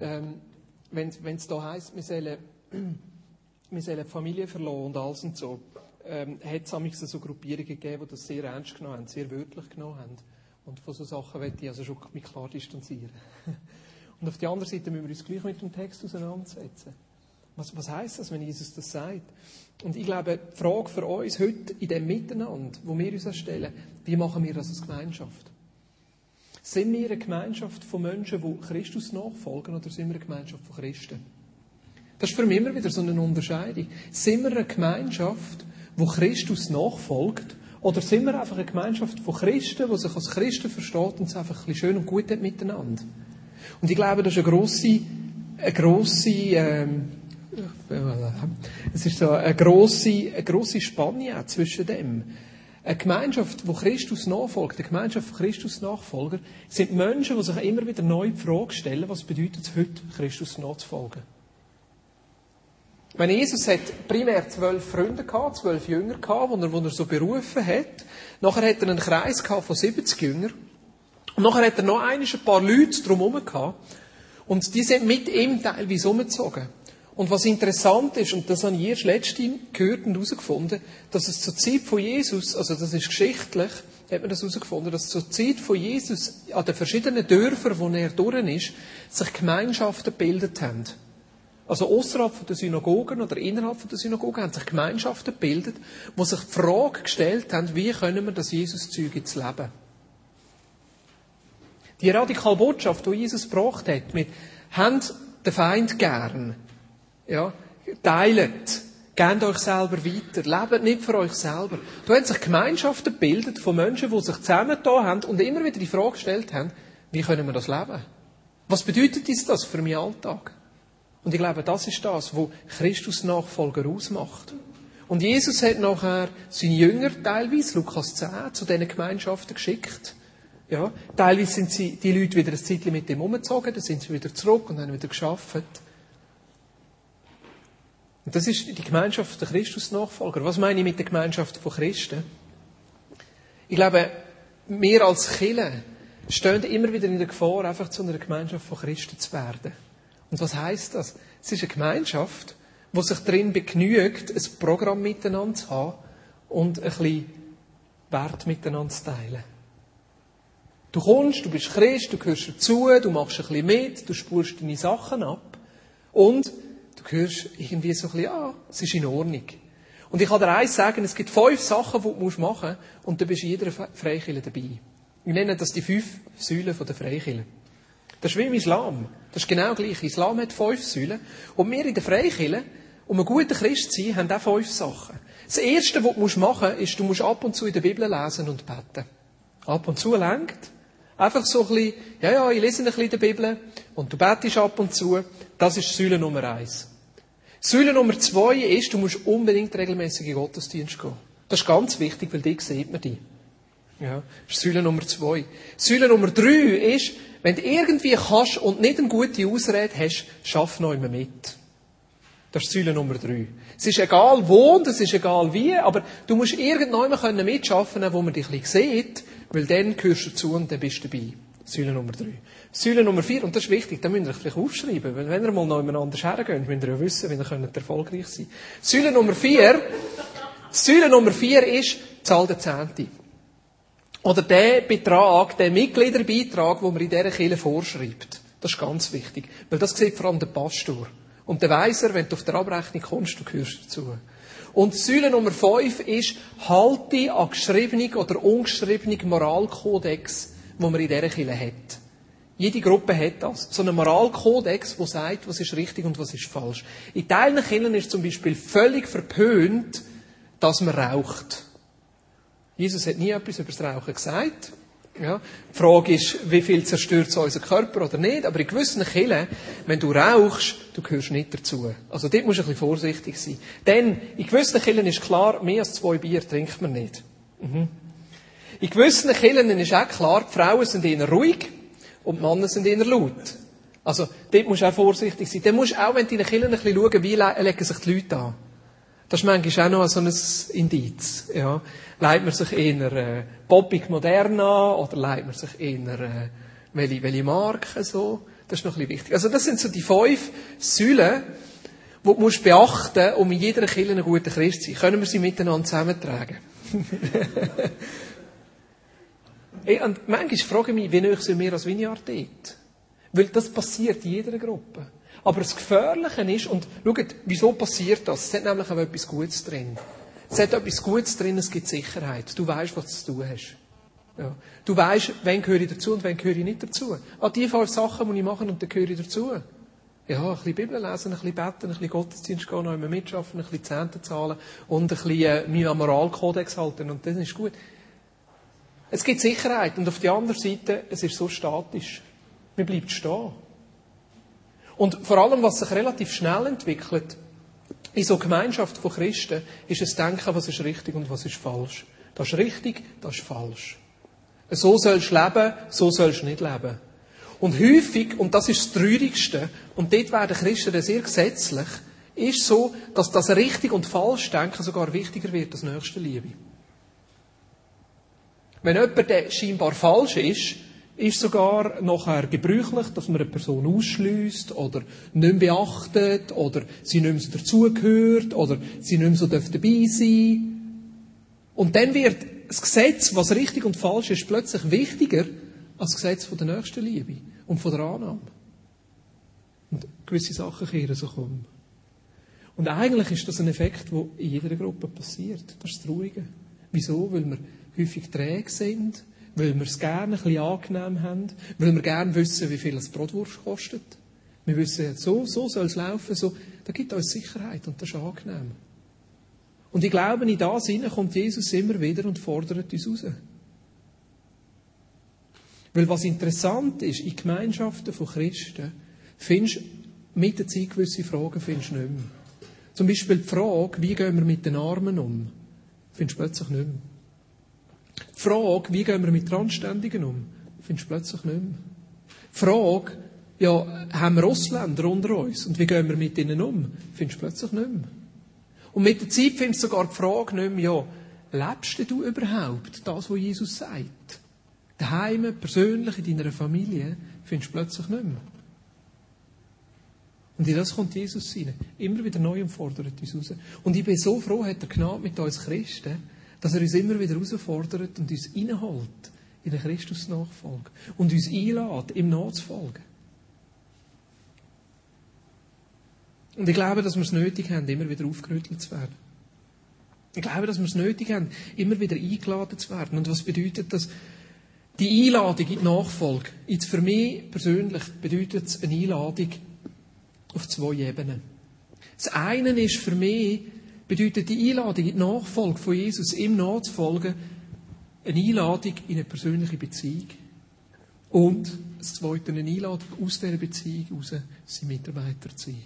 ähm, wenn es da heisst, wir sollen, wir sollen Familie verloren und alles und so, ähm, hat es so Gruppierungen gegeben, die das sehr ernst genommen haben, sehr wörtlich genommen haben. Und von solchen Sachen möchte ich also schon mich klar distanzieren. und auf der anderen Seite müssen wir uns gleich mit dem Text auseinandersetzen. Was, was heisst das, wenn Jesus das sagt? Und ich glaube, die Frage für uns heute in dem Miteinander, wo wir uns stellen, wie machen wir das als Gemeinschaft? Sind wir eine Gemeinschaft von Menschen, die Christus nachfolgen, oder sind wir eine Gemeinschaft von Christen? Das ist für mich immer wieder so eine Unterscheidung. Sind wir eine Gemeinschaft, wo Christus nachfolgt, oder sind wir einfach eine Gemeinschaft von Christen, die sich als Christen versteht und es einfach ein bisschen schön und gut hat miteinander? Und ich glaube, das ist eine grosse, eine grosse, ähm, es ist so eine grosse, eine grosse Spanne zwischen dem. Eine Gemeinschaft, wo Christus nachfolgt, eine Gemeinschaft von Christus Nachfolger, sind Menschen, die sich immer wieder neu die Frage stellen, was bedeutet es heute, Christus nachzufolgen. Wenn Jesus hat primär zwölf Freunde gehabt, zwölf Jünger gehabt, wo er, wo er so berufen hat. Nachher hat er einen Kreis gehabt von 70 Jüngern. Und nachher hat er noch ein paar Leute drumherum gehabt. Und die sind mit ihm teilweise umgezogen. Und was interessant ist, und das habe ich erst letztens gehört und herausgefunden, dass es zur Zeit von Jesus, also das ist geschichtlich, hat man das herausgefunden, dass zur Zeit von Jesus an den verschiedenen Dörfern, wo er durch ist, sich Gemeinschaften gebildet haben. Also außerhalb der Synagogen oder innerhalb der Synagogen haben sich Gemeinschaften gebildet, wo sich die Frage gestellt haben, wie können wir das Jesus-Zeug jetzt leben? Die radikale Botschaft, die Jesus gebracht hat, mit, habt den Feind gern, ja, teilt. Gebt euch selber weiter. Lebt nicht für euch selber. Da haben sich Gemeinschaften gebildet von Menschen, die sich zusammengetan haben und immer wieder die Frage gestellt haben, wie können wir das leben? Was bedeutet das für meinen Alltag? Und ich glaube, das ist das, was Christus Nachfolger ausmacht. Und Jesus hat nachher seine Jünger teilweise, Lukas 10, zu diesen Gemeinschaften geschickt. Ja, teilweise sind sie, die Leute wieder ein Zeitchen mit dem umgezogen, dann sind sie wieder zurück und haben wieder geschafft. Und das ist die Gemeinschaft der Christus-Nachfolger. Was meine ich mit der Gemeinschaft von Christen? Ich glaube, wir als Kirche stehen immer wieder in der Gefahr, einfach zu einer Gemeinschaft von Christen zu werden. Und was heißt das? Es ist eine Gemeinschaft, wo sich darin begnügt, ein Programm miteinander zu haben und ein bisschen Wert miteinander zu teilen. Du kommst, du bist Christ, du gehörst dazu, du machst ein bisschen mit, du spulst deine Sachen ab und hörst irgendwie so ein bisschen, ah, es ist in Ordnung. Und ich kann dir eins sagen, es gibt fünf Sachen, die du machen musst, und du bist in jeder Freikirche dabei. Wir nennen das die fünf Säulen der Freikirche. Das ist wie im Islam. Das ist genau gleich. Islam hat fünf Säulen. Und wir in der Freikirche, um ein guter Christ zu sein, haben auch fünf Sachen. Das Erste, was du machen musst, ist, du musst ab und zu in der Bibel lesen und beten. Ab und zu lenkt. Einfach so ein bisschen, ja, ja, ich lese ein bisschen in der Bibel und du betest ab und zu. Das ist Säule Nummer eins. Säule Nummer zwei ist, du musst unbedingt regelmäßig in Gottesdienst gehen. Das ist ganz wichtig, weil die sieht man die. Ja, das ist Säule Nummer zwei. Säule Nummer drei ist, wenn du irgendwie kannst und nicht eine gute Ausrede hast, schaff noch immer mit. Das ist Säule Nummer drei. Es ist egal wo und es ist egal wie, aber du musst irgendwann mitschaffen wo man dich ein bisschen sieht, weil dann gehörst du zu und dann bist du dabei. Säule Nummer drei. Säule Nummer vier, und das ist wichtig, da müsst ihr euch vielleicht aufschreiben, weil wenn ihr mal noch jemand anders hergeht, müsst ihr ja wissen, wie ihr erfolgreich sein. Säule Nummer vier, Säule Nummer vier ist, zahl der Zehnte. Oder der Betrag, der Mitgliederbeitrag, den man in dieser Kirche vorschreibt. Das ist ganz wichtig. Weil das sieht vor allem der Pastor. Und der weiss er, wenn du auf der Abrechnung kommst, du gehörst dazu. Und Säule Nummer fünf ist, halte an geschriebenen oder ungeschriebenen Moralkodex, den man in dieser Kirche hat. Jede Gruppe hat das. So einen Moralkodex, der sagt, was ist richtig und was ist falsch. In Teilen Kindern ist zum Beispiel völlig verpönt, dass man raucht. Jesus hat nie etwas über das Rauchen gesagt. Ja. Die Frage ist, wie viel zerstört es unseren Körper oder nicht. Aber in gewissen Killen, wenn du rauchst, du gehörst nicht dazu. Also dort musst du ein bisschen vorsichtig sein. Denn in gewissen Killen ist klar, mehr als zwei Bier trinkt man nicht. Mhm. In gewissen Killen ist auch klar, die Frauen sind eher ruhig und die Männer sind eher laut. Also, dort musst du auch vorsichtig sein. Dann musst du auch, wenn du in den Kirchen ein bisschen schauen, wie legen sich die Leute an. Das ist manchmal auch noch so ein Indiz. Ja. Leitet man sich eher äh, poppig modern an oder leitet man sich eher äh, welche, welche Marke so? Das ist noch ein bisschen wichtig. Also das sind so die fünf Säulen, die du musst beachten um in jeder Kirche ein guter Christ zu sein. Können wir sie miteinander zusammentragen? hey, und manchmal frage ich mich, wie nöch sind wir als Vineyard dort? Weil das passiert in jeder Gruppe. Aber das Gefährliche ist, und schaut, wieso passiert das? Es hat nämlich auch etwas Gutes drin. Es hat etwas Gutes drin, es gibt Sicherheit. Du weißt, was du zu tun hast. Ja. Du weißt, wen gehöre ich dazu und wen gehöre ich nicht dazu. An die fünf Sachen muss ich machen und dann gehöre ich dazu. Ja, ein bisschen Bibel lesen, ein bisschen beten, ein bisschen Gottesdienst gehen, noch immer mitschaffen, ein bisschen Zehnte zahlen und ein bisschen äh, meinen Moralkodex halten und das ist gut. Es gibt Sicherheit und auf der anderen Seite, es ist so statisch. Man bleibt stehen. Und vor allem, was sich relativ schnell entwickelt, in so Gemeinschaft von Christen, ist es Denken, was ist richtig und was ist falsch. Das ist richtig, das ist falsch. So sollst du leben, so sollst du nicht leben. Und häufig, und das ist das Traurigste, und dort werden Christen sehr gesetzlich, ist so, dass das richtig und falsch denken sogar wichtiger wird als nächste Liebe. Wenn jemand scheinbar falsch ist, ist sogar nachher gebräuchlich, dass man eine Person ausschließt oder nicht mehr beachtet oder sie nicht mehr so dazugehört oder sie nicht mehr so dabei sein Und dann wird das Gesetz, was richtig und falsch ist, plötzlich wichtiger als das Gesetz von der nächsten Liebe und von der Annahme. Und gewisse Sachen kehren so um. Und eigentlich ist das ein Effekt, der in jeder Gruppe passiert. Das ist das Ruhige. Wieso? Weil wir häufig träge sind, weil wir es gerne ein bisschen angenehm haben, weil wir gerne wissen, wie viel das Brotwurst kostet. Wir wissen, so, so soll es laufen, so. Da gibt uns Sicherheit und das ist angenehm. Und ich glaube, in das hinein kommt Jesus immer wieder und fordert uns raus. Weil was interessant ist, in Gemeinschaften von Christen, findest mit der Zeit gewisse Fragen findest nicht mehr. Zum Beispiel die Frage, wie gehen wir mit den Armen um, findest du plötzlich nicht mehr. Die Frage, wie gehen wir mit Randständigen um, findest du plötzlich nicht mehr. Die Frage, ja, haben wir Ausländer unter uns und wie gehen wir mit ihnen um, findest du plötzlich nicht mehr. Und mit der Zeit findest du sogar die Frage nicht mehr, ja, lebst du überhaupt das, was Jesus sagt? Daheim, persönlich, in deiner Familie, findest du plötzlich nicht mehr. Und in das kommt Jesus rein. Immer wieder neu und fordert uns raus. Und ich bin so froh, hat er Gnade mit uns Christen, dass er uns immer wieder herausfordert und uns reinholt in den Christus-Nachfolge. Und uns einlädt, ihm nachzufolgen. Und ich glaube, dass wir es nötig haben, immer wieder aufgerüttelt zu werden. Ich glaube, dass wir es nötig haben, immer wieder eingeladen zu werden. Und was bedeutet das? Die Einladung in die Nachfolge. Jetzt für mich persönlich bedeutet es eine Einladung auf zwei Ebenen. Das eine ist für mich, bedeutet die Einladung in die Nachfolge von Jesus, ihm nachzufolgen, eine Einladung in eine persönliche Beziehung. Und das zweite, eine Einladung aus dieser Beziehung heraus, sein Mitarbeiter zu sein.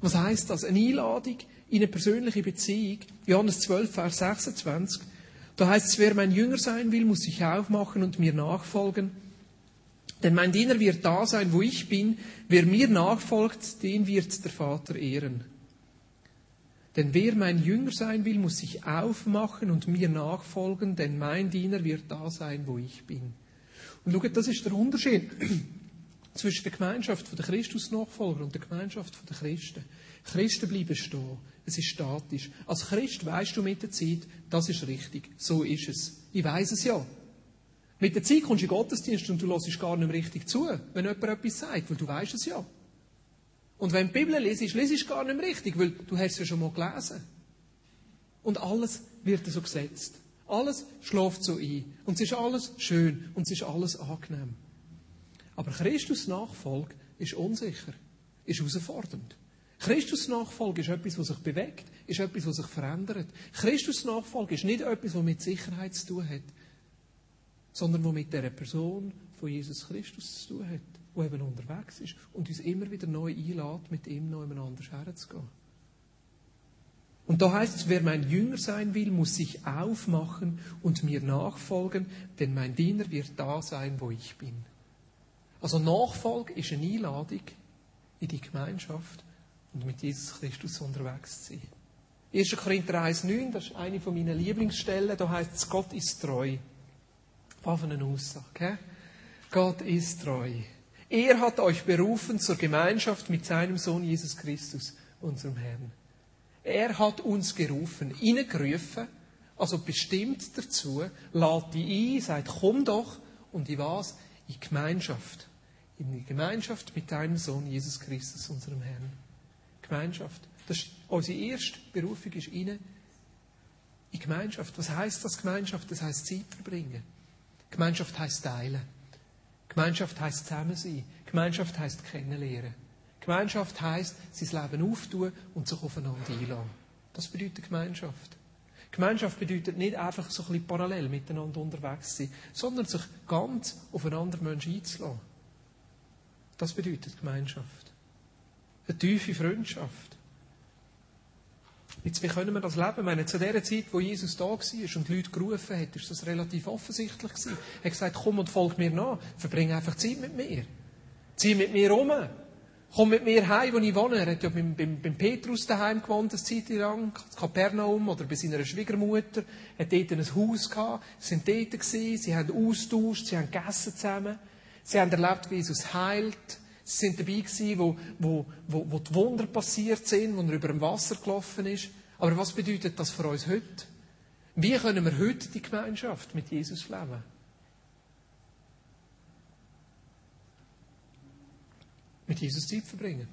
Was heißt das? Eine Einladung in eine persönliche Beziehung. Johannes 12, Vers 26. Da heißt es, wer mein Jünger sein will, muss sich aufmachen und mir nachfolgen. Denn mein Diener wird da sein, wo ich bin. Wer mir nachfolgt, den wird der Vater ehren. Denn wer mein Jünger sein will, muss sich aufmachen und mir nachfolgen, denn mein Diener wird da sein, wo ich bin. Und schaut, das ist der Unterschied zwischen der Gemeinschaft der Christusnachfolger und der Gemeinschaft der Christen. Christen bleiben stehen. Es ist statisch. Als Christ weißt du mit der Zeit, das ist richtig. So ist es. Ich weiß es ja. Mit der Zeit kommst du in Gottesdienst und du hörst gar nicht mehr richtig zu, wenn jemand etwas sagt, weil du weißt es ja. Und wenn du die Bibel liest, liest du gar nicht mehr richtig, weil du hast es ja schon mal gelesen. Und alles wird so gesetzt. Alles schläft so ein. Und es ist alles schön und es ist alles angenehm. Aber Christus Nachfolge ist unsicher, ist herausfordernd. Christus Nachfolge ist etwas, was sich bewegt, ist etwas, was sich verändert. Christus Nachfolge ist nicht etwas, was mit Sicherheit zu tun hat, sondern was mit der Person von Jesus Christus zu tun hat, wo eben unterwegs ist und uns immer wieder neu einlädt, mit ihm noch anders herzugehen. Und da heißt es, wer mein Jünger sein will, muss sich aufmachen und mir nachfolgen, denn mein Diener wird da sein, wo ich bin. Also Nachfolge ist eine Einladung in die Gemeinschaft und mit Jesus Christus unterwegs zu sein. 1. Korinther 1,9, das ist eine von meinen Lieblingsstellen, da heißt es, Gott ist treu. War von einer Aussage. Okay? Gott ist treu. Er hat euch berufen zur Gemeinschaft mit seinem Sohn Jesus Christus, unserem Herrn. Er hat uns gerufen, gerufen, also bestimmt dazu, lädt die ein, sagt, komm doch, und in was? In Gemeinschaft. In die Gemeinschaft mit deinem Sohn Jesus Christus, unserem Herrn. Gemeinschaft. Das ist, unsere erste Berufung ist rein in Gemeinschaft. Was heißt das Gemeinschaft? Das heißt Zeit verbringen. Gemeinschaft heißt teilen. Gemeinschaft heißt zusammen sein. Gemeinschaft heißt kennenlernen. Gemeinschaft heißt, sein Leben auftun und sich aufeinander einlassen. Das bedeutet Gemeinschaft. Gemeinschaft bedeutet nicht einfach so ein bisschen parallel miteinander unterwegs sein, sondern sich ganz auf einen anderen Menschen einzulassen. Das bedeutet Gemeinschaft. Eine tiefe Freundschaft. Jetzt, wie können wir das leben? Ich meine, zu der Zeit, wo Jesus da war und die Leute gerufen hat, ist das relativ offensichtlich gewesen. Er hat gesagt, komm und folg mir nach. Verbring einfach Zeit mit mir. Zieh mit mir um. Komm mit mir heim, wo ich wohne. Er hat ja beim, beim, beim Petrus daheim gewohnt, eine Zeit lang, in Kapernaum oder bei seiner Schwiegermutter. Er hat dort ein Haus gehabt. Sind dort gewesen, sie haben austauscht, sie haben gegessen zusammen. Sie haben erlebt, wie Jesus heilt. Sie sind dabei gewesen, wo, wo, wo, wo die Wunder passiert sind, wo er über dem Wasser gelaufen ist. Aber was bedeutet das für uns heute? Wie können wir heute die Gemeinschaft mit Jesus leben? Mit Jesus Zeit verbringen.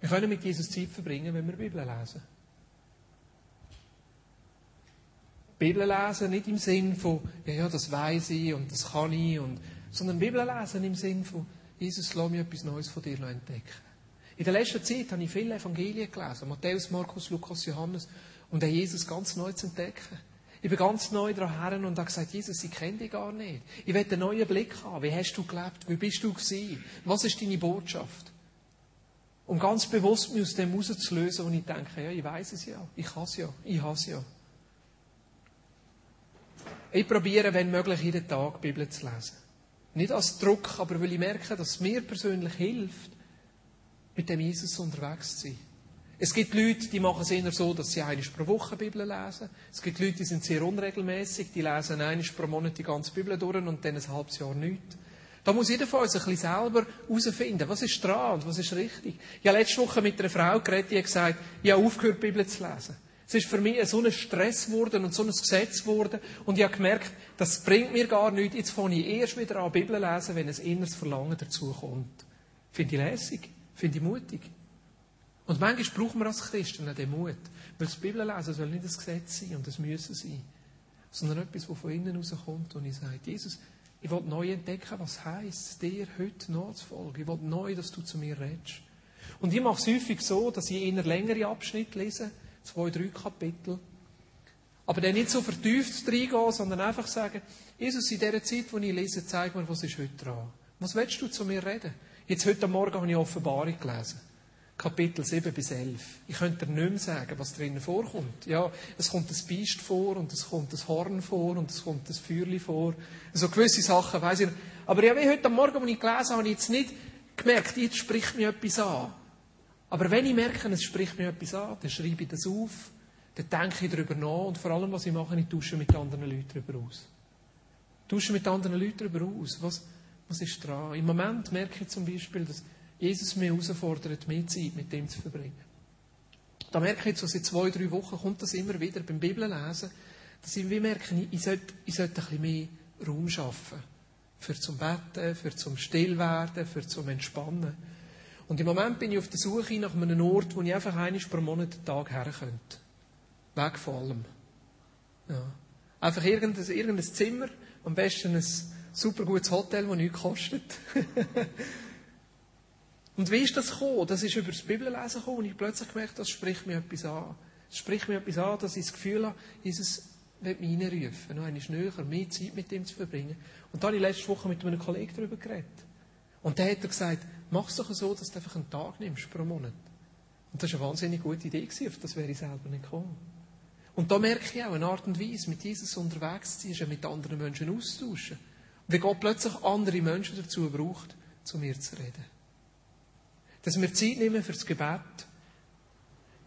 Wir können mit Jesus Zeit verbringen, wenn wir Bibel lesen. Bibel lesen nicht im Sinn von, ja, ja, das weiß ich und das kann ich, und, sondern Bibel lesen im Sinn von, Jesus, lass mich etwas Neues von dir entdecken. In der letzten Zeit habe ich viele Evangelien gelesen. Matthäus, Markus, Lukas, Johannes. Und Jesus ganz neu zu entdecken. Ich bin ganz neu daran und habe gesagt, Jesus, ich kenne dich gar nicht. Ich will einen neuen Blick haben. Wie hast du gelebt? Wie bist du gewesen? Was ist deine Botschaft? Und ganz bewusst mich aus dem rauszulösen, und ich denke, ja, ich weiß es ja. Ich habe es ja. Ich habe es ja. Ich probiere, wenn möglich, jeden Tag die Bibel zu lesen. Nicht als Druck, aber weil ich merke, dass es mir persönlich hilft, mit dem Jesus unterwegs zu sein. Es gibt Leute, die machen es eher so, dass sie einmal pro Woche Bibel lesen. Es gibt Leute, die sind sehr unregelmäßig, die lesen einmal pro Monat die ganze Bibel durch und dann ein halbes Jahr nichts. Da muss jeder von uns ein bisschen selber herausfinden, was ist dran und was ist richtig. Ich habe letzte Woche mit einer Frau geredet, die hat gesagt, ich habe aufgehört, Bibel zu lesen. Es ist für mich so ein Stress geworden und so ein Gesetz geworden und ich habe gemerkt, das bringt mir gar nichts. Jetzt fange ich erst wieder an, Bibel lesen, wenn ein inneres Verlangen dazu kommt. Finde ich lässig. Finde ich mutig. Und manchmal brauchen wir als Christen den Mut. Weil das Bibellesen soll nicht ein Gesetz sein und das Müssen sein. Sondern etwas, das von innen rauskommt und ich sage, Jesus, ich will neu entdecken, was heisst, dir heute nachzufolgen. Ich will neu, dass du zu mir redest. Und ich mache es häufig so, dass ich eher längere Abschnitte lese, zwei, drei Kapitel. Aber dann nicht so vertieft reingehe, sondern einfach sagen, Jesus, in dieser Zeit, wo ich lese, zeig mir, was ist heute dran. Was willst du zu mir reden? Jetzt heute Morgen habe ich Offenbarung gelesen. Kapitel 7 bis 11. Ich könnte dir nicht mehr sagen, was drinnen vorkommt. Ja, es kommt ein Biest vor und es kommt ein Horn vor und es kommt ein Feuerli vor. So gewisse Sachen weiss ich nicht. Aber ja, wie heute Morgen, als ich gelesen habe, habe ich jetzt nicht gemerkt, jetzt spricht mir etwas an. Aber wenn ich merke, es spricht mir etwas an, dann schreibe ich das auf, dann denke ich darüber nach und vor allem, was ich mache, ich tausche mit anderen Leuten darüber aus. Tausche mit anderen Leuten darüber aus. Was, was ist dran? Im Moment merke ich zum Beispiel, dass Jesus mich herausfordert, mehr Zeit mit dem zu verbringen. Da merke ich jetzt, so seit zwei, drei Wochen kommt das immer wieder beim Bibellesen, dass ich merke, ich sollte, ich sollte ein bisschen mehr Raum schaffen. Für zum Betten, für zum Stillwerden, für zum Entspannen. Und im Moment bin ich auf der Suche nach einem Ort, wo ich einfach einmal pro Monat einen Tag her könnte. Weg von allem. Ja. Einfach irgendein, irgendein Zimmer, am besten ein super gutes Hotel, das nichts kostet. und wie ist das gekommen? Das ist über das Bibellesen gekommen und ich plötzlich gemerkt, das spricht mir etwas an. Es spricht mir etwas an, dass ich das Gefühl habe, Jesus will mich reinrufen, noch einmal näher, mehr Zeit mit ihm zu verbringen. Und da habe ich letzte Woche mit einem Kollegen darüber geredet. Und der hat gesagt, mach es doch so, dass du einfach einen Tag nimmst pro Monat. Und das war eine wahnsinnig gute Idee, auf das wäre ich selber nicht gekommen. Und da merke ich auch eine Art und Weise, mit Jesus unterwegs zu sein, ist mit anderen Menschen austauschen. Wie Gott plötzlich andere Menschen dazu braucht, zu mir zu reden. Dass wir Zeit nehmen für das Gebet,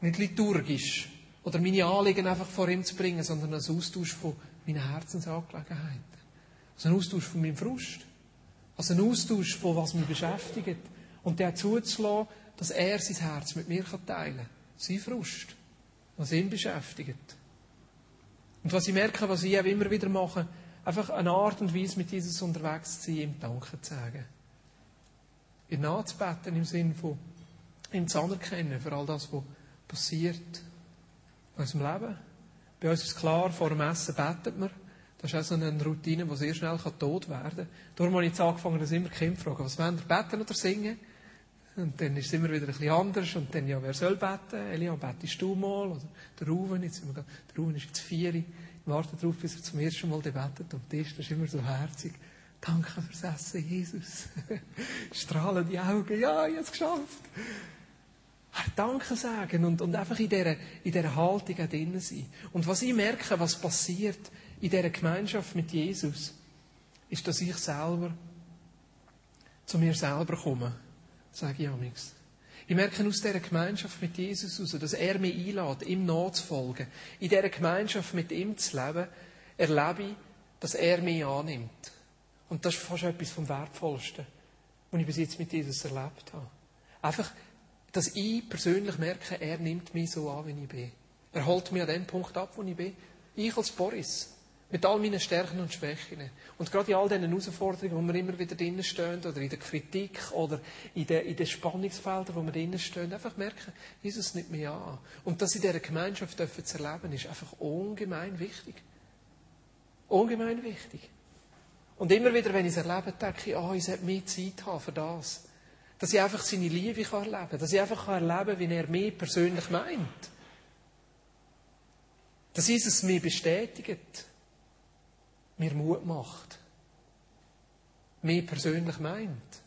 nicht liturgisch oder meine Anliegen einfach vor ihm zu bringen, sondern als Austausch von meinen Herzensangelegenheiten. Als ein Austausch von meinem Frust. Als ein Austausch von was mich beschäftigt. Und der zuzulassen, dass er sein Herz mit mir teilen kann. Sein Frust. Was ihn beschäftigt. Und was ich merke, was ich auch immer wieder mache, einfach eine Art und Weise, mit Jesus unterwegs zu sein, ihm Danke zu sagen. Ihn nachzubeten im Sinne von, ihn zu anerkennen für all das, was passiert in unserem Leben. Bei uns ist klar, vor dem Essen betet man. Das ist auch so eine Routine, die sehr schnell tot werden kann. Darum habe ich jetzt angefangen, dass immer Kinder fragen, was wollen wir beten oder singen? Und dann ist es immer wieder ein bisschen anders. Und dann, ja, wer soll beten? Elian, betest du mal? Oder der Ruven, jetzt sind wir da, der Ruven ist jetzt vier. Ich warte darauf, bis er zum ersten Mal betet am Tisch. Das ist immer so herzig. Danke fürs Essen, Jesus. Strahlen die Augen. Ja, ich habe es geschafft. Danke sagen und, und einfach in dieser, in dieser Haltung auch drinnen sein. Und was ich merke, was passiert in dieser Gemeinschaft mit Jesus, ist, dass ich selber zu mir selber komme, sage ich amigs. Ich merke aus dieser Gemeinschaft mit Jesus heraus, dass er mich einlädt, ihm nachzufolgen. In dieser Gemeinschaft mit ihm zu leben, erlebe ich, dass er mich annimmt. Und das ist fast etwas vom Wertvollsten, was ich bis jetzt mit Jesus erlebt habe. Einfach dass ich persönlich merke, er nimmt mich so an, wie ich bin. Er holt mich an den Punkt ab, wo ich bin. Ich als Boris. Mit all meinen Stärken und Schwächen. Und gerade in all diesen Herausforderungen, wo wir immer wieder drinnen stehen, oder in der Kritik, oder in den, in den Spannungsfeldern, wo wir drinnen stehen, einfach merken, Jesus nimmt mich an. Und das in dieser Gemeinschaft dürfen zu erleben, ist einfach ungemein wichtig. Ungemein wichtig. Und immer wieder, wenn ich es erlebe, denke ich, oh, ich sollte mehr Zeit haben für das. Dass ich einfach seine Liebe erleben kann. Dass ich einfach erleben kann, wie er mich persönlich meint. Dass Jesus mich bestätigt. Mir Mut macht. Mich persönlich meint.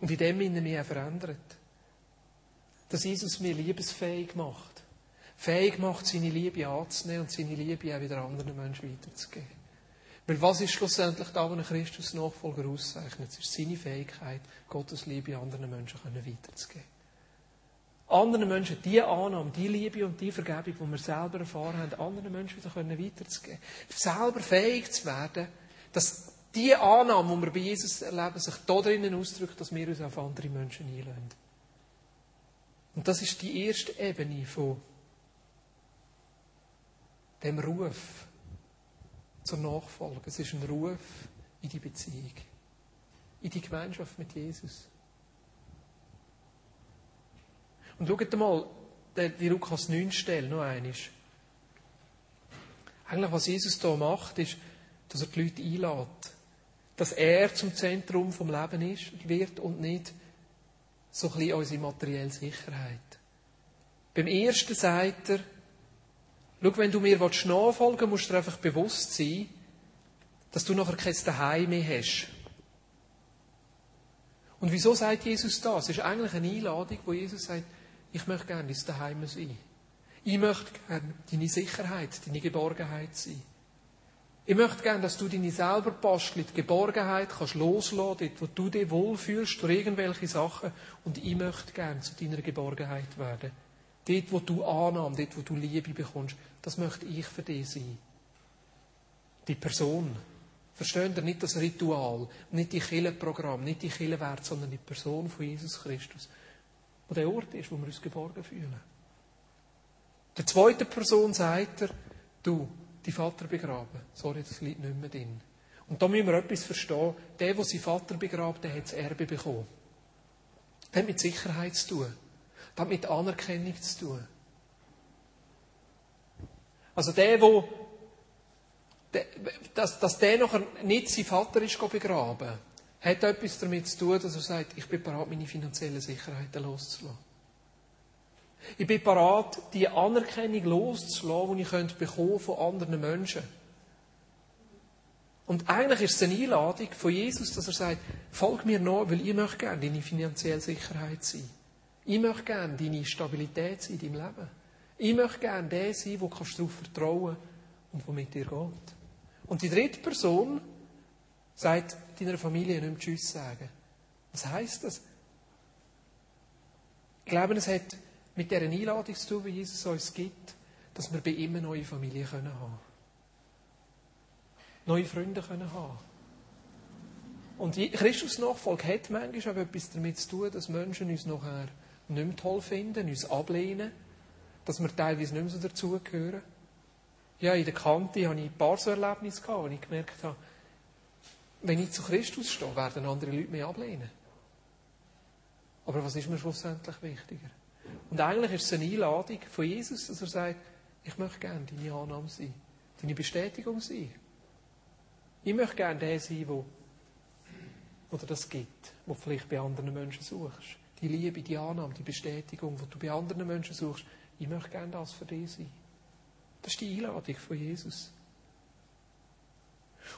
Und in dem Sinne mich auch verändert. Dass Jesus mich liebesfähig macht. Fähig macht, seine Liebe anzunehmen und seine Liebe auch wieder anderen Menschen weiterzugeben. Weil was ist schlussendlich da, was ein Christus-Nachfolger auszeichnet? Es ist seine Fähigkeit, Gottes Liebe anderen Menschen weiterzugeben. Anderen Menschen die Annahme, die Liebe und die Vergebung, die wir selber erfahren haben, anderen Menschen wieder weiterzugeben. Selber fähig zu werden, dass die Annahme, die wir bei Jesus erleben, sich da drinnen ausdrückt, dass wir uns auf andere Menschen einlösen. Und das ist die erste Ebene von dem Ruf, zur Nachfolge. Es ist ein Ruf in die Beziehung, in die Gemeinschaft mit Jesus. Und schaut mal, die Lukas 9 Stelle noch einmal. Eigentlich, was Jesus hier macht, ist, dass er die Leute einlädt. Dass er zum Zentrum vom Leben ist, wird und nicht so ein bisschen unsere materielle Sicherheit. Beim ersten sagt er, Schau, wenn du mir nachfolgen willst, musst du dir einfach bewusst sein, dass du nachher kein Daheim mehr hast. Und wieso sagt Jesus das? Es ist eigentlich eine Einladung, wo Jesus sagt, ich möchte gerne dein Daheim sein. Ich möchte gerne deine Sicherheit, deine Geborgenheit sein. Ich möchte gerne, dass du deine selber bastelt, Geborgenheit kannst loslassen, dort, wo du dich wohlfühlst durch irgendwelche Sachen. Und ich möchte gerne zu deiner Geborgenheit werden. Dort, wo du Annahme, dort, wo du Liebe bekommst, das möchte ich für dich sein. Die Person. Verstehen ihr nicht das Ritual, nicht die Killenprogramm, nicht die Killenwert, sondern die Person von Jesus Christus, wo der Ort ist, wo wir uns geborgen fühlen. Der zweite Person sagt er, du, die Vater begraben. Sorry, das liegt nicht mehr drin. Und da müssen wir etwas verstehen. Der, der seinen Vater begrabt, der hat das Erbe bekommen. Das hat mit Sicherheit zu tun. Das hat mit Anerkennung zu tun. Also der, wo, dass, dass der noch nicht sein Vater ist begraben, hat etwas damit zu tun, dass er sagt, ich bin bereit, meine finanziellen Sicherheiten loszulassen. Ich bin bereit, die Anerkennung loszulassen, die ich könnte von anderen Menschen. Und eigentlich ist es eine Einladung von Jesus, dass er sagt, folg mir nach, weil ich möchte gerne deine finanzielle Sicherheit sein. Ich möchte gerne deine Stabilität sein in deinem Leben. Ich möchte gerne der sein, wo kannst du darauf vertrauen und der mit dir geht. Und die dritte Person sagt deiner Familie nicht mehr Tschüss sagen. Was heisst das? Ich glaube, es hat mit dieser Einladung zu tun, wie Jesus uns gibt, dass wir bei ihm eine neue Familie haben können neue Freunde können haben. Und Christus Nachfolge hat manchmal auch etwas damit zu tun, dass Menschen uns nachher nicht mehr toll finden, uns ablehnen, dass wir teilweise nicht mehr so dazugehören. Ja, in der Kante hatte ich ein paar so Erlebnisse gehabt, wo ich gemerkt habe, wenn ich zu Christus stehe, werden andere Leute mich ablehnen. Aber was ist mir schlussendlich wichtiger? Und eigentlich ist es eine Einladung von Jesus, dass er sagt, ich möchte gerne deine Annahme sein, deine Bestätigung sein. Ich möchte gerne der sein, der oder das gibt, wo du vielleicht bei anderen Menschen suchst. Die Liebe, die Annahme, die Bestätigung, die du bei anderen Menschen suchst. Ich möchte gerne das für dich sein. Das ist die Einladung von Jesus.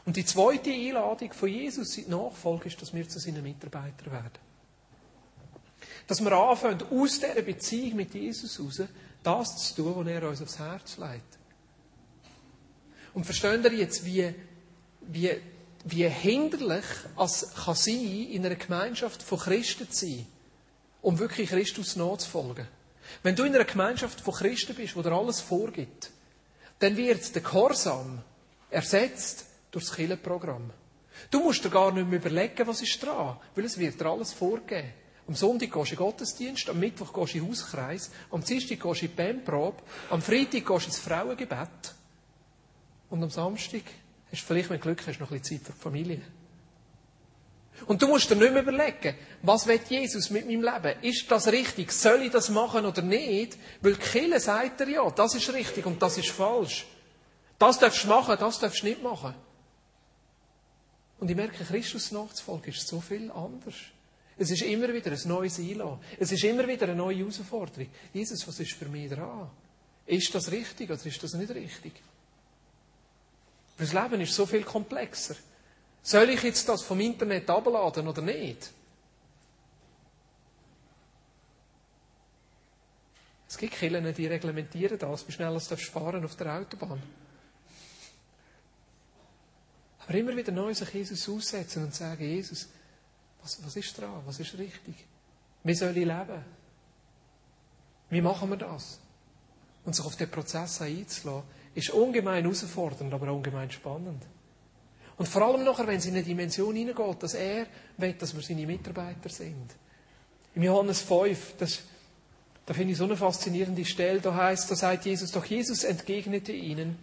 Und die zweite Einladung von Jesus in die Nachfolge ist, dass wir zu seinen Mitarbeitern werden. Dass wir anfangen, aus dieser Beziehung mit Jesus heraus, das zu tun, was er uns aufs Herz legt. Und verstehen ihr jetzt, wie, wie wie hinderlich es kann sein, in einer Gemeinschaft von Christen zu sein, um wirklich Christus nachzufolgen. Wenn du in einer Gemeinschaft von Christen bist, wo dir alles vorgibt, dann wird der Gehorsam ersetzt durch das Killenprogramm. Du musst dir gar nicht mehr überlegen, was ist dran, weil es wird dir alles vorgeben. Am Sonntag gehst du in Gottesdienst, am Mittwoch gehst du in Hauskreis, am Dienstag gehst du in die Bandprobe, am Freitag gehst du ins Frauengebet und am Samstag hast vielleicht, wenn du Glück hast, noch ein bisschen Zeit für die Familie. Und du musst dir nicht mehr überlegen, was will Jesus mit meinem Leben? Ist das richtig? Soll ich das machen oder nicht? Weil Kille sagt er ja, das ist richtig und das ist falsch. Das darfst du machen, das darfst du nicht machen. Und ich merke, Christus nachzufolgen ist so viel anders. Es ist immer wieder ein neues Einladen. Es ist immer wieder eine neue Herausforderung. Jesus, was ist für mich dran? Ist das richtig oder ist das nicht richtig? Das Leben ist so viel komplexer. Soll ich jetzt das vom Internet abladen oder nicht? Es gibt Kirchen, die reglementieren das, wie schnell du fahren auf der Autobahn. Aber immer wieder neu sich Jesus aussetzen und sagen, Jesus, was, was ist dran? Was ist richtig? Wie soll ich leben? Wie machen wir das? Und sich auf den Prozess einzulassen, ist ungemein herausfordernd, aber ungemein spannend. Und vor allem nachher, wenn es in eine Dimension hineingeht, dass er will, dass wir seine Mitarbeiter sind. Im Johannes 5, das, da finde ich so eine faszinierende Stelle, da heißt, da sagt Jesus, doch Jesus entgegnete ihnen,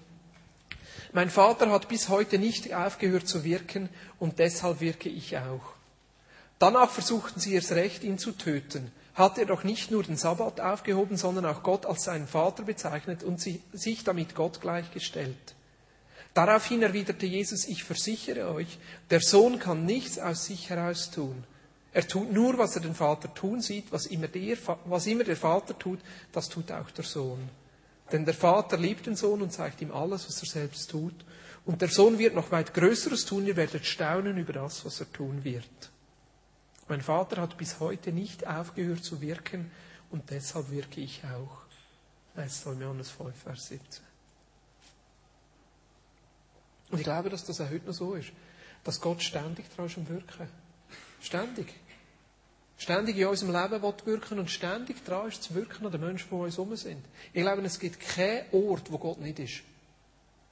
mein Vater hat bis heute nicht aufgehört zu wirken und deshalb wirke ich auch. Danach versuchten sie erst recht, ihn zu töten hat er doch nicht nur den Sabbat aufgehoben, sondern auch Gott als seinen Vater bezeichnet und sich damit Gott gleichgestellt. Daraufhin erwiderte Jesus, ich versichere euch, der Sohn kann nichts aus sich heraus tun. Er tut nur, was er den Vater tun sieht, was immer, der, was immer der Vater tut, das tut auch der Sohn. Denn der Vater liebt den Sohn und zeigt ihm alles, was er selbst tut. Und der Sohn wird noch weit Größeres tun, ihr werdet staunen über das, was er tun wird. Mein Vater hat bis heute nicht aufgehört zu wirken und deshalb wirke ich auch. 1. Johannes 5, Vers 17. Und ich glaube, dass das auch heute noch so ist, dass Gott ständig daran ist am Wirken. Ständig. Ständig in unserem Leben wirken und ständig daran ist zu wirken an den Menschen, die um uns herum sind. Ich glaube, es gibt keinen Ort, wo Gott nicht ist.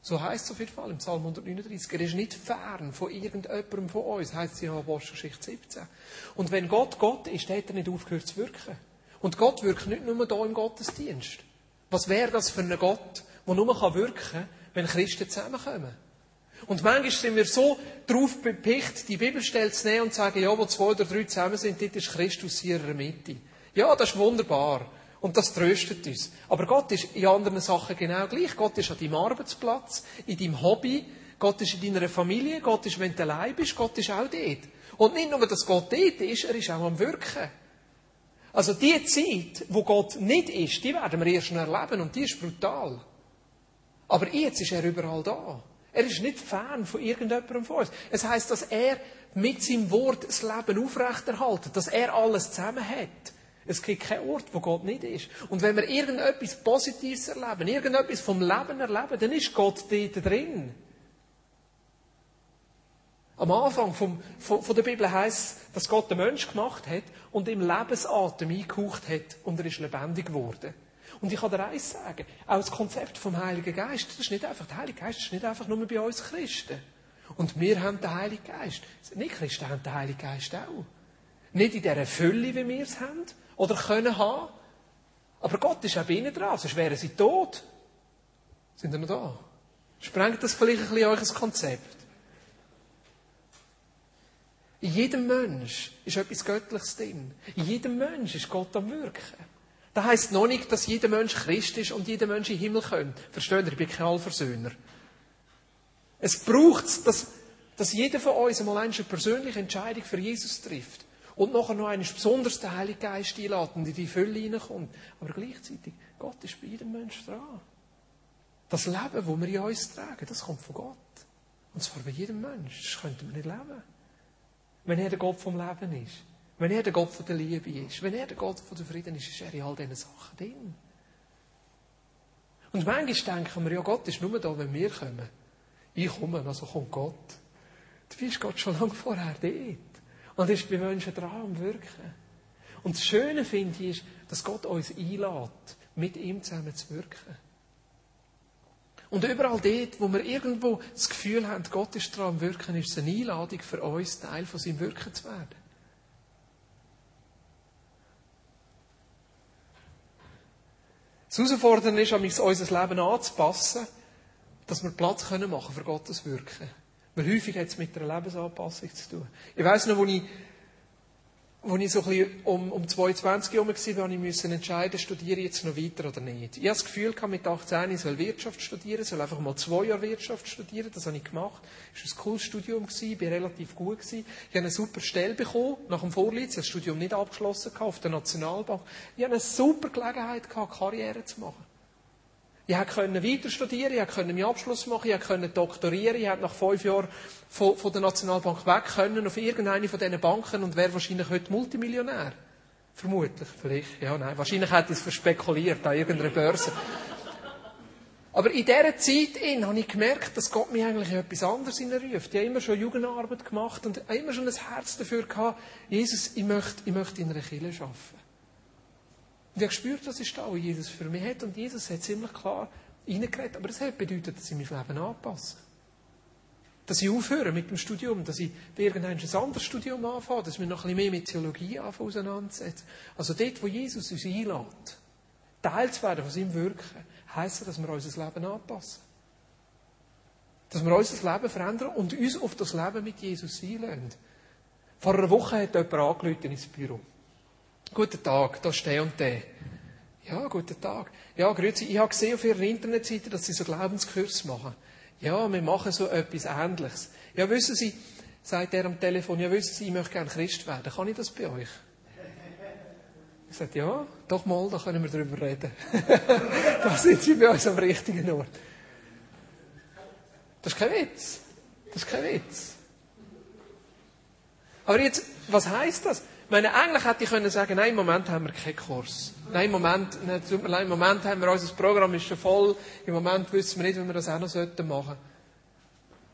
So heißt es auf jeden Fall im Psalm 139. Er ist nicht fern von irgendjemandem von uns, heißt es in Apostelgeschichte 17. Und wenn Gott Gott ist, hat er nicht aufgehört zu wirken. Und Gott wirkt nicht nur hier im Gottesdienst. Was wäre das für ein Gott, der nur wirken kann, wenn Christen zusammenkommen? Und manchmal sind wir so darauf bepicht, die Bibelstelle zu nehmen und zu sagen, ja, wo zwei oder drei zusammen sind, dort ist Christus hier in der Mitte. Ja, das ist wunderbar. Und das tröstet uns. Aber Gott ist in anderen Sachen genau gleich. Gott ist an deinem Arbeitsplatz, in deinem Hobby, Gott ist in deiner Familie, Gott ist, wenn du allein bist, Gott ist auch dort. Und nicht nur, dass Gott dort ist, er ist auch am Wirken. Also die Zeit, wo Gott nicht ist, die werden wir erst noch erleben und die ist brutal. Aber jetzt ist er überall da. Er ist nicht fern von irgendjemandem von uns. Es heißt, dass er mit seinem Wort das Leben aufrechterhalten, dass er alles zusammen hat. Es gibt keinen Ort, wo Gott nicht ist. Und wenn wir irgendetwas Positives erleben, irgendetwas vom Leben erleben, dann ist Gott dort drin. Am Anfang vom, von, von der Bibel heißt es, dass Gott den Mensch gemacht hat und ihm Lebensatem eingehaucht hat und er ist lebendig geworden. Und ich kann dir eins sagen, auch das Konzept vom Heiligen Geist, das ist nicht einfach, der Heilige Geist ist nicht einfach nur bei uns Christen. Und wir haben den Heiligen Geist. Nicht Christen haben den Heiligen Geist auch. Nicht in dieser Fülle, wie wir es haben oder können haben. Aber Gott ist auch ihnen dran, sonst wären sie tot. Sind sie noch da? Sprengt das vielleicht ein bisschen euch Konzept? In jedem Mensch ist etwas Göttliches drin. In jedem Mensch ist Gott am Wirken. Das heisst noch nicht, dass jeder Mensch Christ ist und jeder Mensch in den Himmel kommt. Versteht ihr? Ich bin kein Allversöhner. Es braucht dass, dass jeder von uns einmal eine persönliche Entscheidung für Jesus trifft. Und nachher noch einen besonders den Heiligen Geist einlädt und in die Fülle hineinkommt. Aber gleichzeitig, Gott ist bei jedem Menschen dran. Das Leben, das wir in uns tragen, das kommt von Gott. Und zwar bei jedem Menschen. Das könnten wir nicht leben. Wenn er der Gott vom Leben ist, wenn er der Gott von der Liebe ist, wenn er der Gott von der Frieden ist, ist er in all diesen Sachen drin. Und manchmal denken wir, ja, Gott ist nur da, wenn wir kommen. Ich komme, also kommt Gott. Du bist Gott schon lange vorher dort. Und ist bei Menschen dran am Wirken. Und das Schöne finde ich, ist, dass Gott uns einlädt, mit ihm zusammen zu wirken. Und überall dort, wo wir irgendwo das Gefühl haben, Gott ist dran am Wirken, ist es eine Einladung für uns, Teil von seinem Wirken zu werden. Das Herausfordernde ist, unser Leben anzupassen, dass wir Platz können für Gottes Wirken. Weil häufig hat es mit einer Lebensanpassung zu tun. Ich weiss noch, wo ich als ich so ein bisschen um, um 22 herum war, habe ich müssen entscheiden, studiere ich jetzt noch weiter oder nicht. Ich habe das Gefühl gehabt, mit 18, ich soll Wirtschaft studieren, soll einfach mal zwei Jahre Wirtschaft studieren. Das habe ich gemacht. Es war ein cooles Studium, ich war relativ gut. Gewesen. Ich habe eine super Stelle bekommen, nach dem Vorlitz. Habe das Studium nicht abgeschlossen auf der Nationalbank. Ich hatte eine super Gelegenheit gehabt, Karriere zu machen. Ich konnte weiter studieren, ich konnte meinen Abschluss machen, ich konnte doktorieren, ich hätte nach fünf Jahren von, von der Nationalbank weg können auf irgendeine von diesen Banken und wäre wahrscheinlich heute Multimillionär. Vermutlich, vielleicht. Ja, nein, wahrscheinlich hätte ich es verspekuliert an irgendeiner Börse. Aber in dieser Zeit in habe ich gemerkt, dass Gott mich eigentlich etwas anderes ruft. Ich habe immer schon Jugendarbeit gemacht und immer schon ein Herz dafür gehabt, Jesus, ich möchte, ich möchte in einer Kirche arbeiten. Und ich habe gespürt, das ist da, was Jesus für mich hat. Und Jesus hat ziemlich klar reingeredet. Aber das hat bedeutet, dass ich mein Leben anpasse. Dass ich aufhöre mit dem Studium, dass ich bei irgendeinem ein anderes Studium anfange, dass mich noch ein bisschen mehr mit Theologie auseinandersetze. Also dort, wo Jesus uns einlädt, Teil zu werden von seinem Wirken, heisst das, dass wir unser Leben anpassen. Dass wir unser Leben verändern und uns auf das Leben mit Jesus einladen. Vor einer Woche hat jemand angerufen ins Büro. Guten Tag, da stehe und der. Ja, guten Tag. Ja, grüezi. Ich habe gesehen auf Ihrer Internetseite, dass Sie so Glaubenskurs machen. Ja, wir machen so etwas Ähnliches. Ja, wissen Sie, sagt er am Telefon, ja, wissen Sie, ich möchte gerne Christ werden. Kann ich das bei euch? Ich sagte, ja, doch mal, da können wir drüber reden. da sind Sie bei uns am richtigen Ort. Das ist kein Witz. Das ist kein Witz. Aber jetzt, was heißt das? Meine, eigentlich hätte ich können sagen, nein, im Moment haben wir keinen Kurs. Nein, im Moment, nein, im Moment haben wir, unser Programm ist schon voll. Im Moment wissen wir nicht, wie wir das auch noch machen sollten.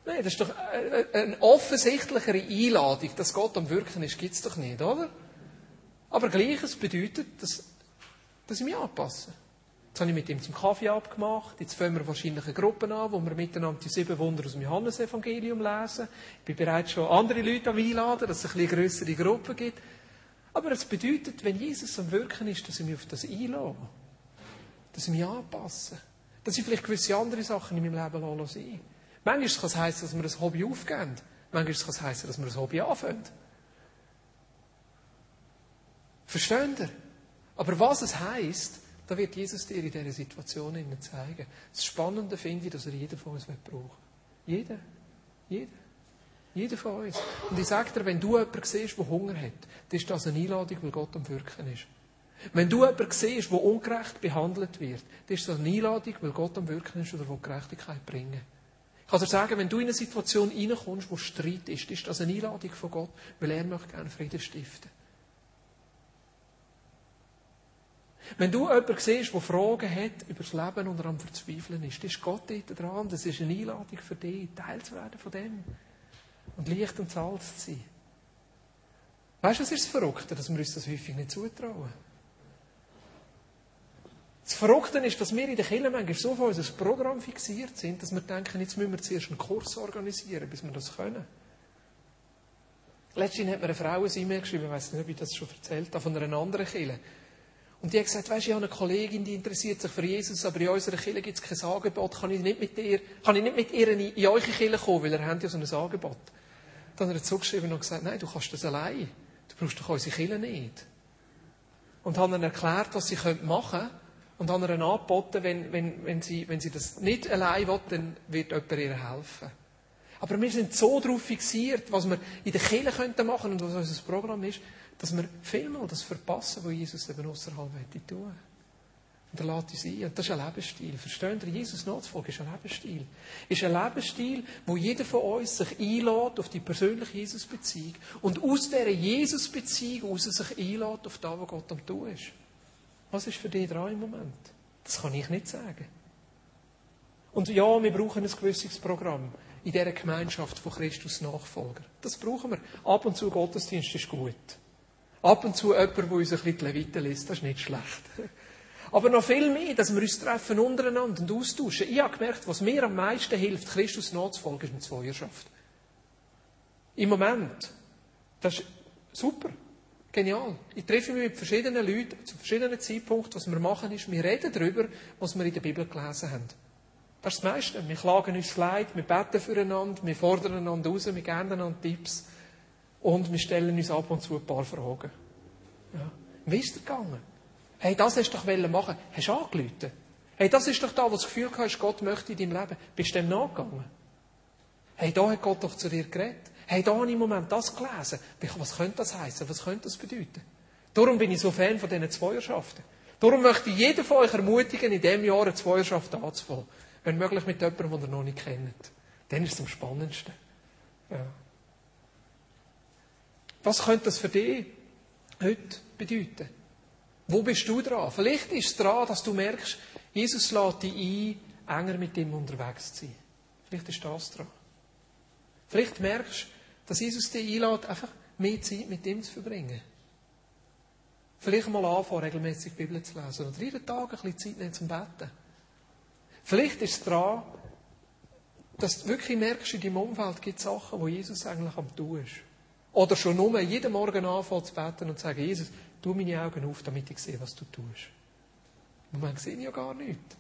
Nein, das ist doch eine offensichtlichere Einladung, dass Gott am Wirken ist, gibt es doch nicht, oder? Aber Gleiches bedeutet, dass, dass ich mich anpasse. Jetzt habe ich mit ihm zum Kaffee abgemacht. Jetzt fangen wir wahrscheinlich eine Gruppe an, wo wir miteinander die sieben Wunder aus dem Johannesevangelium lesen. Ich bin bereits schon andere Leute am Einladen, dass es eine größere Gruppe gibt. Aber es bedeutet, wenn Jesus am Wirken ist, dass ich mich auf das einlasse. Dass ich mich anpasse. Dass ich vielleicht gewisse andere Sachen in meinem Leben lasse sein. Manchmal kann es heißen, dass wir ein Hobby aufgeben. Manchmal kann es heißen, dass wir ein Hobby anfangen. Versteht ihr? Aber was es heisst, da wird Jesus dir in dieser Situation zeigen. Das Spannende finde ich, dass er jeden von uns brauchen Jeder. Jeder. Jeder von uns. Und ich sage dir, wenn du jemanden siehst, der Hunger hat, dann ist das eine Einladung, weil Gott am Wirken ist. Wenn du jemanden siehst, der ungerecht behandelt wird, dann ist das eine Einladung, weil Gott am Wirken ist oder will Gerechtigkeit bringen. Ich kann dir sagen, wenn du in eine Situation reinkommst, wo Streit ist, dann ist das eine Einladung von Gott, weil er möchte gerne Frieden stiften. Wenn du jemanden siehst, der Fragen hat über das Leben und am Verzweifeln ist, dann ist Gott dort dran. Das ist eine Einladung für dich, Teil zu werden von dem und Licht und Salz zu sein. Weißt du, was ist das Verrückte, dass wir uns das häufig nicht zutrauen? Das Verrückte ist, dass wir in der Kirche manchmal so auf unser Programm fixiert sind, dass wir denken, jetzt müssen wir zuerst einen Kurs organisieren, bis wir das können. Letztens hat mir eine Frau ein E-Mail geschrieben, ich weiß nicht, ob ich das schon erzählt habe, von einer anderen Kirche. Und die hat gesagt, weisst, ich habe eine Kollegin, die interessiert sich für Jesus, aber in unserer Kirche gibt es kein Angebot, kann ich nicht mit ihr, kann ich nicht mit ihr in, in eure Kirche kommen, weil ihr habt ja so ein Angebot. Dann hat er zugeschrieben und gesagt, nein, du kannst das allein. Du brauchst doch unsere Kirche nicht. Und haben dann erklärt, was sie machen können. Und haben ihr angeboten, wenn, wenn, wenn, sie, wenn sie das nicht allein will, dann wird jemand ihr helfen. Aber wir sind so darauf fixiert, was wir in der Kirche könnten und was unser Programm ist, dass wir vielmal das verpassen, was Jesus eben außerhalb tun Und er lädt uns ein. Und das ist ein Lebensstil. Versteht ihr? Jesus nachzufolgen ist ein Lebensstil. Ist ein Lebensstil, wo jeder von uns sich einlädt auf die persönliche Jesus-Beziehung und aus dieser Jesus-Beziehung heraus sich einlädt auf das, was Gott am tun ist. Was ist für dich dran im Moment? Das kann ich nicht sagen. Und ja, wir brauchen ein gewisses Programm in dieser Gemeinschaft von Christus Nachfolger. Das brauchen wir. Ab und zu Gottesdienst ist gut. Ab und zu jemand, der uns ein bisschen die Leviten liest, das ist nicht schlecht. Aber noch viel mehr, dass wir uns treffen untereinander und austauschen. Ich habe gemerkt, was mir am meisten hilft, Christus nachzufolgen, ist eine Zweierschaft. Im Moment. Das ist super. Genial. Ich treffe mich mit verschiedenen Leuten zu verschiedenen Zeitpunkten. Was wir machen ist, wir reden darüber, was wir in der Bibel gelesen haben. Das ist das meiste. Wir klagen uns leid, wir beten füreinander, wir fordern einander raus, wir geben einander Tipps. Und wir stellen uns ab und zu ein paar Fragen. Ja. Wie ist es gegangen? Hey, das hast du doch machen Hast du angerufen? Hey, das ist doch da, wo du das Gefühl hast, Gott möchte in deinem Leben. Bist du dem nachgegangen? Hey, da hat Gott doch zu dir geredet. Hey, da habe ich im Moment das gelesen. Was könnte das heißen? Was könnte das bedeuten? Darum bin ich so Fan von diesen Zweierschaften. Darum möchte ich jeden von euch ermutigen, in diesem Jahr eine Zweierschaft anzufangen. Wenn möglich mit jemandem, den ihr noch nicht kennt. Dann ist es am spannendsten. Ja. Was könnte das für dich heute bedeuten? Wo bist du dran? Vielleicht ist es dran, dass du merkst, Jesus lädt dich ein, enger mit ihm unterwegs zu sein. Vielleicht ist das dran. Vielleicht merkst du, dass Jesus dich einlädt, einfach mehr Zeit mit ihm zu verbringen. Vielleicht mal anfangen, regelmäßig die Bibel zu lesen oder jeden Tag ein bisschen Zeit nehmen zum Beten. Vielleicht ist es dran, dass du wirklich merkst, in deinem Umfeld gibt es Sachen, wo Jesus eigentlich am tun ist. Oder schon nur jeden Morgen anfangen zu beten und zu sagen, Jesus, tu meine Augen auf, damit ich sehe, was du tust. Im Moment sehe ich ja gar nichts.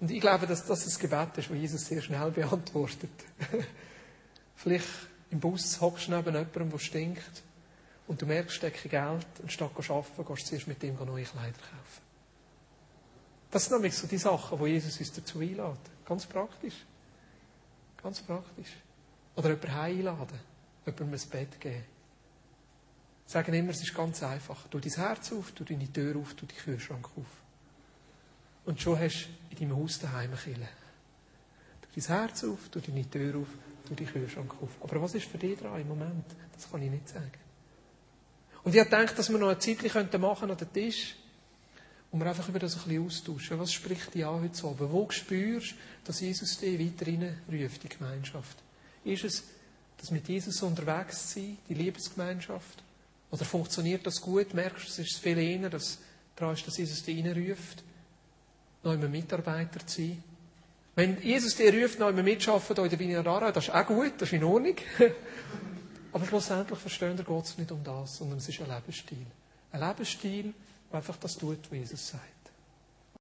Und ich glaube, dass das ein Gebet ist, das Jesus sehr schnell beantwortet. Vielleicht im Bus hockst du neben jemandem, der stinkt, und du merkst, stecke Geld, anstatt zu arbeiten, gehst du zuerst mit dem neue Kleider kaufen. Das sind nämlich so die Sachen, wo Jesus uns dazu einlädt. Ganz praktisch. Ganz praktisch. Oder jemanden einladen jemandem ein Bett geben. Sagen immer, es ist ganz einfach. Tu dein Herz auf, tu deine Tür auf, tu den Kühlschrank auf. Und schon hast du in deinem Haus daheim eine Kille. Tu dein Herz auf, tu deine Tür auf, tu den Kühlschrank auf. Aber was ist für dich dran im Moment? Das kann ich nicht sagen. Und ich gedacht, dass wir noch eine Zeit machen an den Tisch, und wir einfach über das ein bisschen austauschen. Was spricht dich an heute Abend? Wo spürst du, dass Jesus dich weiter ruft, die Gemeinschaft? Ist es das mit Jesus unterwegs sein, die Liebesgemeinschaft? Oder funktioniert das gut? Merkst du, es ist viel eher, dass daran ist, dass Jesus dich reinruft, noch Mitarbeiter zu sein? Wenn Jesus dich ruft, noch immer mitschaffen hier in der Vinarara, das ist auch gut, das ist in Ordnung. Aber schlussendlich verstehen wir, geht es nicht um das, sondern es ist ein Lebensstil. Ein Lebensstil, der einfach das tut, was Jesus sagt.